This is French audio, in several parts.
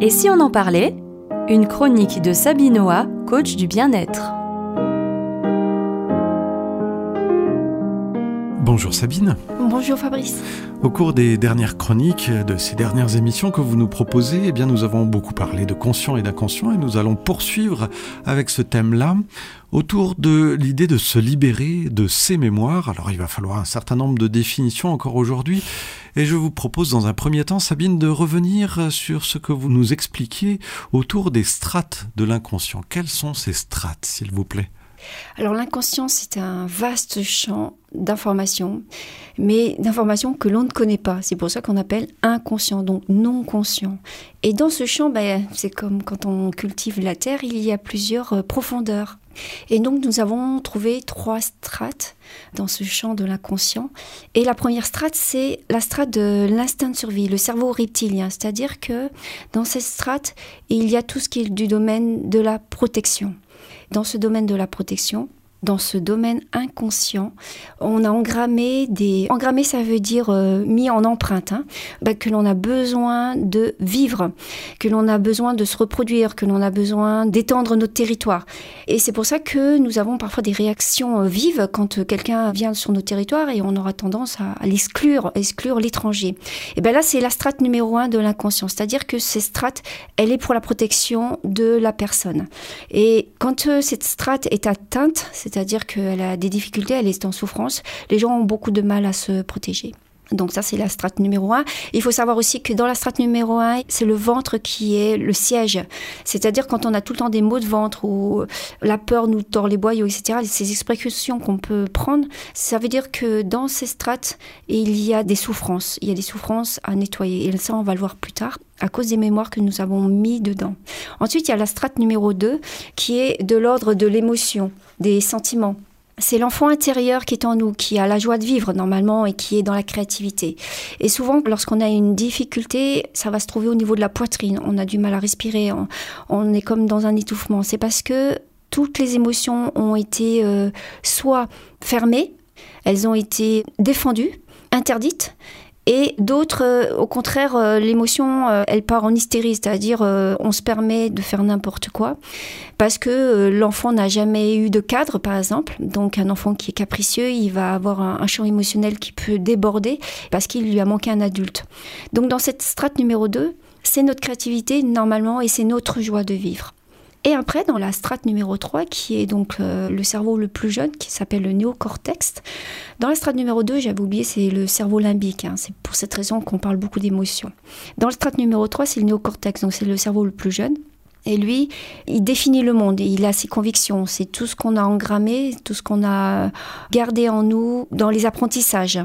Et si on en parlait? Une chronique de Sabinoa, coach du bien-être. Bonjour Sabine. Bonjour Fabrice. Au cours des dernières chroniques, de ces dernières émissions que vous nous proposez, eh bien nous avons beaucoup parlé de conscient et d'inconscient et nous allons poursuivre avec ce thème-là autour de l'idée de se libérer de ses mémoires. Alors il va falloir un certain nombre de définitions encore aujourd'hui et je vous propose dans un premier temps, Sabine, de revenir sur ce que vous nous expliquiez autour des strates de l'inconscient. Quelles sont ces strates, s'il vous plaît? Alors l'inconscient, c'est un vaste champ d'informations, mais d'informations que l'on ne connaît pas. C'est pour ça qu'on appelle inconscient, donc non conscient. Et dans ce champ, ben, c'est comme quand on cultive la terre, il y a plusieurs euh, profondeurs. Et donc nous avons trouvé trois strates dans ce champ de l'inconscient. Et la première strate, c'est la strate de l'instinct de survie, le cerveau reptilien. C'est-à-dire que dans cette strate, il y a tout ce qui est du domaine de la protection dans ce domaine de la protection, dans ce domaine inconscient, on a engrammé des... Engrammé, ça veut dire euh, mis en empreinte, hein, bah, que l'on a besoin de vivre, que l'on a besoin de se reproduire, que l'on a besoin d'étendre notre territoire. Et c'est pour ça que nous avons parfois des réactions euh, vives quand euh, quelqu'un vient sur nos territoires et on aura tendance à, l'exclure, exclure l'étranger. Et bien là, c'est la strate numéro un de l'inconscient, c'est-à-dire que cette strate, elle est pour la protection de la personne. Et quand cette strate est atteinte, c'est-à-dire qu'elle a des difficultés, elle est en souffrance. Les gens ont beaucoup de mal à se protéger. Donc ça, c'est la strate numéro un. Il faut savoir aussi que dans la strate numéro un, c'est le ventre qui est le siège. C'est-à-dire quand on a tout le temps des maux de ventre ou la peur nous tord les boyaux, etc., ces expressions qu'on peut prendre, ça veut dire que dans ces strates, il y a des souffrances. Il y a des souffrances à nettoyer. Et ça, on va le voir plus tard à cause des mémoires que nous avons mis dedans. Ensuite, il y a la strate numéro 2 qui est de l'ordre de l'émotion, des sentiments. C'est l'enfant intérieur qui est en nous, qui a la joie de vivre normalement et qui est dans la créativité. Et souvent, lorsqu'on a une difficulté, ça va se trouver au niveau de la poitrine. On a du mal à respirer, on, est comme dans un étouffement. C'est parce que toutes les émotions ont été euh, soit fermées, elles ont été défendues, interdites, et d'autres, euh, au contraire, euh, l'émotion, euh, elle part en hystérie, c'est-à-dire on se permet de faire n'importe quoi parce que l'enfant n'a jamais eu de cadre, par exemple. Donc un enfant qui est capricieux, il va avoir un, champ émotionnel qui peut déborder parce qu'il lui a manqué un adulte. Donc dans cette strate numéro 2, c'est notre créativité normalement et c'est notre joie de vivre. Et après, dans la strate numéro 3, qui est donc euh, le cerveau le plus jeune, qui s'appelle le néocortex, dans la strate numéro 2, j'avais oublié, c'est le cerveau limbique. Hein. c'est pour cette raison qu'on parle beaucoup d'émotions. Dans la strate numéro 3, c'est le néocortex, donc c'est le cerveau le plus jeune. Et lui, il définit le monde il a ses convictions. C'est tout ce qu'on a engrammé, tout ce qu'on a gardé en nous dans les apprentissages.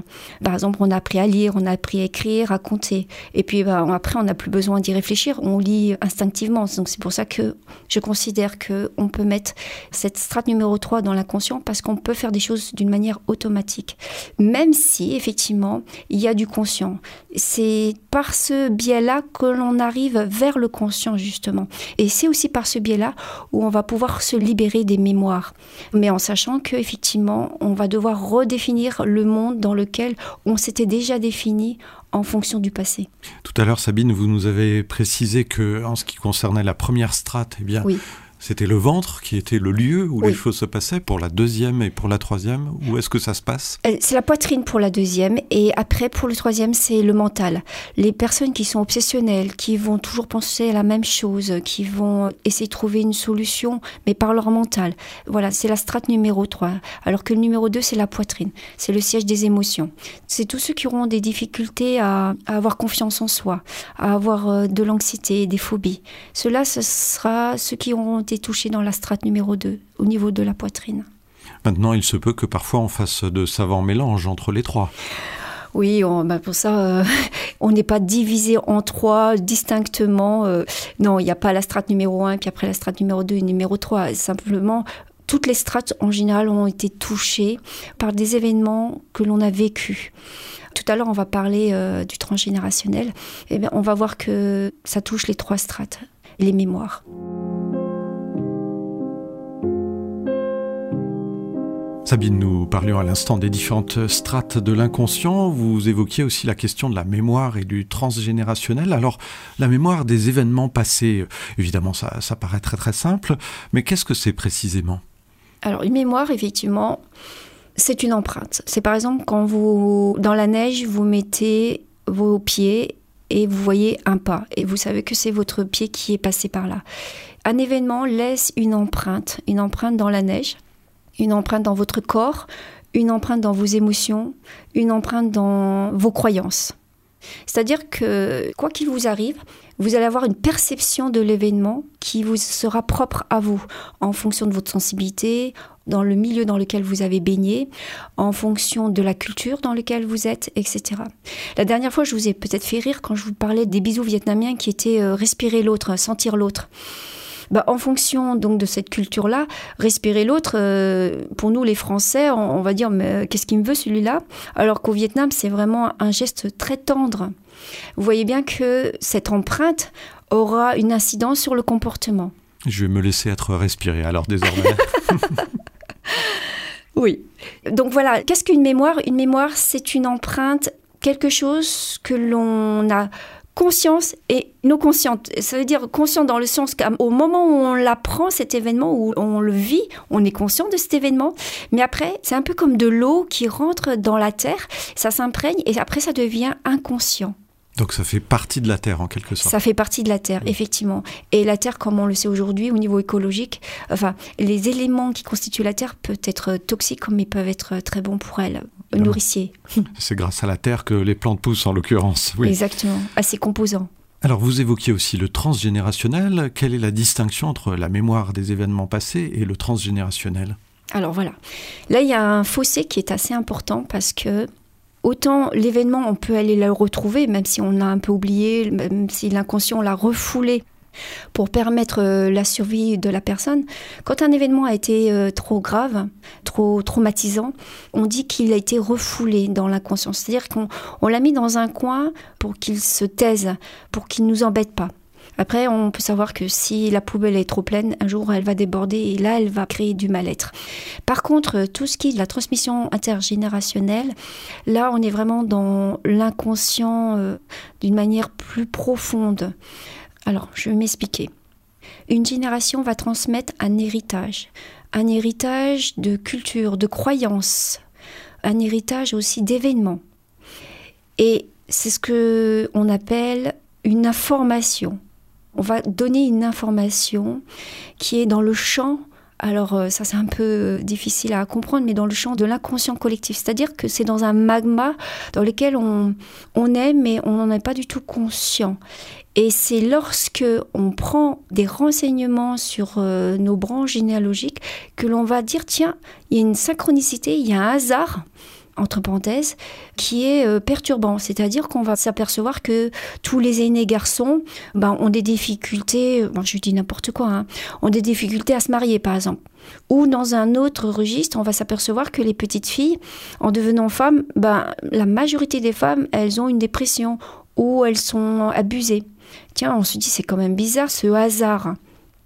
Par exemple, on a appris à lire, on a appris à écrire, à compter. Et puis bah, après, on n'a plus besoin d'y réfléchir, on lit instinctivement. Donc c'est pour ça que je considère qu'on peut mettre cette strate numéro 3 dans l'inconscient parce qu'on peut faire des choses d'une manière automatique. Même si, effectivement, il y a du conscient. C'est par ce biais-là que l'on arrive vers le conscient, justement. C'est aussi par ce biais-là où on va pouvoir se libérer des mémoires. Mais en sachant qu'effectivement, on va devoir redéfinir le monde dans lequel on s'était déjà défini en fonction du passé. Tout à l'heure, Sabine, vous nous avez précisé que, en ce qui concernait la première strate, eh bien, oui. C'était le ventre qui était le lieu où les choses se passaient pour la deuxième et pour la troisième Où est-ce que ça se passe? Euh, C'est la poitrine pour la deuxième et après pour le troisième c'est le mental. Les personnes qui sont obsessionnelles, qui vont toujours penser à la même chose, qui vont essayer de trouver une solution mais par leur mental. Voilà, c'est la strate numéro 3. Alors que le numéro 2 c'est la poitrine, c'est le siège des émotions. C'est tous ceux qui auront des difficultés à, avoir confiance en soi, à avoir euh, de l'anxiété, des phobies. Cela ce sera ceux qui auront touché dans la strate numéro 2, au niveau de la poitrine. Maintenant, il se peut que parfois on fasse de savants mélanges entre les trois. Oui, bah, pour ça, euh, on n'est pas divisé en trois distinctement. Euh, non, il n'y a pas la strate numéro 1, puis après la strate numéro 2 et numéro 3. Simplement, toutes les strates en général ont été touchées par des événements que l'on a vécus. Tout à l'heure, on va parler euh, du transgénérationnel. Et eh bien, on va voir que ça touche les trois strates, les mémoires. Sabine, nous parlions à l'instant des différentes strates de l'inconscient. Vous évoquiez aussi la question de la mémoire et du transgénérationnel. Alors, la mémoire des événements passés, évidemment, ça, ça paraît très très simple, mais qu'est-ce que c'est précisément? Alors, une mémoire, effectivement, c'est une empreinte. C'est par exemple quand vous, dans la neige, vous mettez vos pieds et vous voyez un pas et vous savez que c'est votre pied qui est passé par là. Un événement laisse une empreinte, une empreinte dans la neige une empreinte dans votre corps, une empreinte dans vos émotions, une empreinte dans vos croyances. C'est-à-dire que quoi qu'il vous arrive, vous allez avoir une perception de l'événement qui vous sera propre à vous, en fonction de votre sensibilité, dans le milieu dans lequel vous avez baigné, en fonction de la culture dans laquelle vous êtes, etc. La dernière fois, je vous ai peut-être fait rire quand je vous parlais des bisous vietnamiens qui étaient euh, respirer l'autre, sentir l'autre. Bah, en fonction donc de cette culture-là, respirer l'autre, euh, pour nous les Français, on, va dire mais euh, qu'est-ce qu'il me veut celui-là? Alors qu'au Vietnam, c'est vraiment un geste très tendre. Vous voyez bien que cette empreinte aura une incidence sur le comportement. Je vais me laisser être respiré alors désormais. oui. Donc voilà, qu'est-ce qu'une mémoire? Une mémoire, c'est une empreinte, quelque chose que l'on a conscience et non consciente. Ça veut dire consciente dans le sens qu'au moment où on l'apprend, cet événement, où on le vit, on est conscient de cet événement. Mais après, c'est un peu comme de l'eau qui rentre dans la terre, ça s'imprègne et après ça devient inconscient. Donc ça fait partie de la Terre en quelque sorte. Ça fait partie de la Terre, effectivement. Et la Terre, comme on le sait aujourd'hui, au niveau écologique, enfin, les éléments qui constituent la Terre peuvent être toxiques, mais peuvent être très bons pour elle, nourriciers. C'est grâce à la Terre que les plantes poussent en l'occurrence. Oui. Exactement, à ses composants. Alors vous évoquiez aussi le transgénérationnel. Quelle est la distinction entre la mémoire des événements passés et le transgénérationnel? Alors voilà. Là, il y a un fossé qui est assez important parce que Autant l'événement, on peut aller le retrouver, même si on a un peu oublié, même si l'inconscient l'a refoulé pour permettre euh, la survie de la personne. Quand un événement a été euh, trop grave, trop traumatisant, on dit qu'il a été refoulé dans l'inconscient. C'est-à-dire qu'on l'a mis dans un coin pour qu'il se taise, pour qu'il ne nous embête pas. Après, on peut savoir que si la poubelle est trop pleine, un jour elle va déborder et là elle va créer du mal-être. Par contre, tout ce qui est de la transmission intergénérationnelle, là on est vraiment dans l'inconscient euh, d'une manière plus profonde. Alors, je vais m'expliquer. Une génération va transmettre un héritage, un héritage de culture, de croyances, un héritage aussi d'événements. Et c'est ce que on appelle une information on va donner une information qui est dans le champ alors euh, ça c'est un peu difficile à comprendre, mais dans le champ de l'inconscient collectif, c'est-à-dire que c'est dans un magma dans lequel on, on est, mais on n'en est pas du tout conscient. Et c'est lorsque on prend des renseignements sur euh, nos branches généalogiques que l'on va dire tiens, il y a une synchronicité, il y a un hasard entre parenthèses, qui est euh, perturbant. C'est-à-dire qu'on va s'apercevoir que tous les aînés garçons ben, ont des difficultés, je dis n'importe quoi, hein, ont des difficultés à se marier par exemple. Ou dans un autre registre, on va s'apercevoir que les petites filles, en devenant femmes, ben, la majorité des femmes, elles ont une dépression ou elles sont abusées. Tiens, on se dit c'est quand même bizarre ce hasard.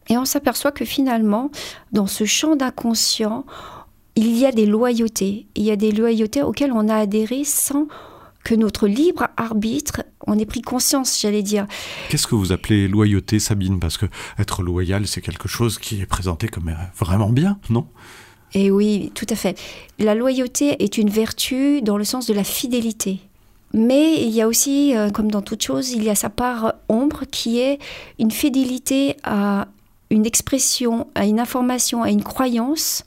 Et on s'aperçoit que finalement, dans ce champ d'inconscient, il y a des loyautés. Il y a des loyautés auxquelles on a adhéré sans que notre libre arbitre en ait pris conscience, j'allais dire. Qu'est-ce que vous appelez loyauté, Sabine? Parce que être loyal, c'est quelque chose qui est présenté comme vraiment bien, non? Eh oui, tout à fait. La loyauté est une vertu dans le sens de la fidélité. Mais il y a aussi, euh, comme dans toute chose, il y a sa part ombre qui est une fidélité à une expression, à une information, à une croyance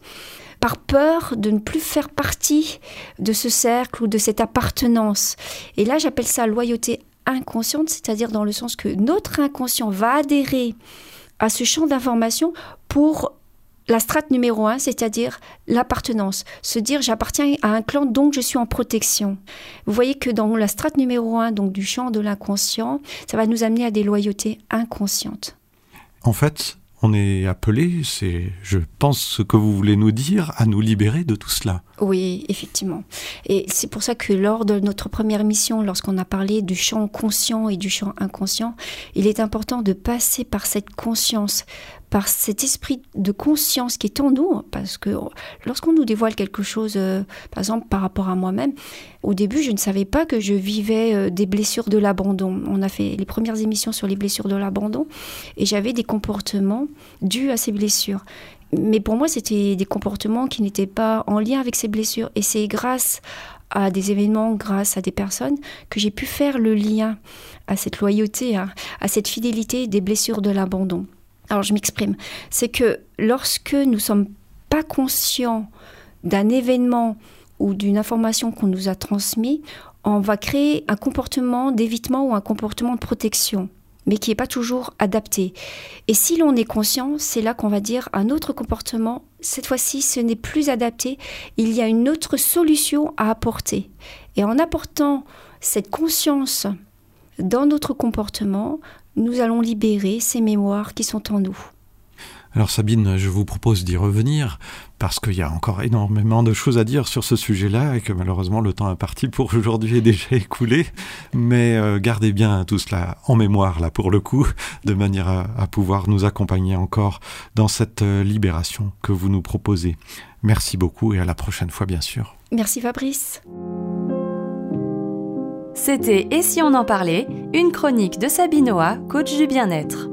par peur de ne plus faire partie de ce cercle ou de cette appartenance. Et là, j'appelle ça loyauté inconsciente, c'est-à-dire dans le sens que notre inconscient va adhérer à ce champ d'information pour la strate numéro un, c'est-à-dire l'appartenance. Se dire j'appartiens à un clan, donc je suis en protection. Vous voyez que dans la strate numéro un, donc du champ de l'inconscient, ça va nous amener à des loyautés inconscientes. En fait, on est appelé, c'est, je pense, ce que vous voulez nous dire, à nous libérer de tout cela. Oui, effectivement. Et c'est pour ça que lors de notre première mission, lorsqu'on a parlé du champ conscient et du champ inconscient, il est important de passer par cette conscience, par cet esprit de conscience qui est en nous, parce que lorsqu'on nous dévoile quelque chose, euh, par exemple par rapport à moi-même, au début je ne savais pas que je vivais euh, des blessures de l'abandon. On a fait les premières émissions sur les blessures de l'abandon et j'avais des comportements dus à ces blessures. Mais pour moi, c'était des comportements qui n'étaient pas en lien avec ces blessures. Et c'est grâce à des événements, grâce à des personnes, que j'ai pu faire le lien à cette loyauté, à, à cette fidélité des blessures de l'abandon. Alors je m'exprime. C'est que lorsque nous sommes pas conscients d'un événement ou d'une information qu'on nous a transmis, on va créer un comportement d'évitement ou un comportement de protection mais qui n'est pas toujours adapté. Et si l'on est conscient, c'est là qu'on va dire un autre comportement, cette fois-ci ce n'est plus adapté, il y a une autre solution à apporter. Et en apportant cette conscience dans notre comportement, nous allons libérer ces mémoires qui sont en nous. Alors Sabine, je vous propose d'y revenir parce qu'il y a encore énormément de choses à dire sur ce sujet-là et que malheureusement le temps imparti pour aujourd'hui est déjà écoulé. Mais euh, gardez bien tout cela en mémoire là pour le coup, de manière à, pouvoir nous accompagner encore dans cette euh, libération que vous nous proposez. Merci beaucoup et à la prochaine fois bien sûr. Merci Fabrice. C'était Et si on en parlait, une chronique de Sabinoa, coach du bien-être.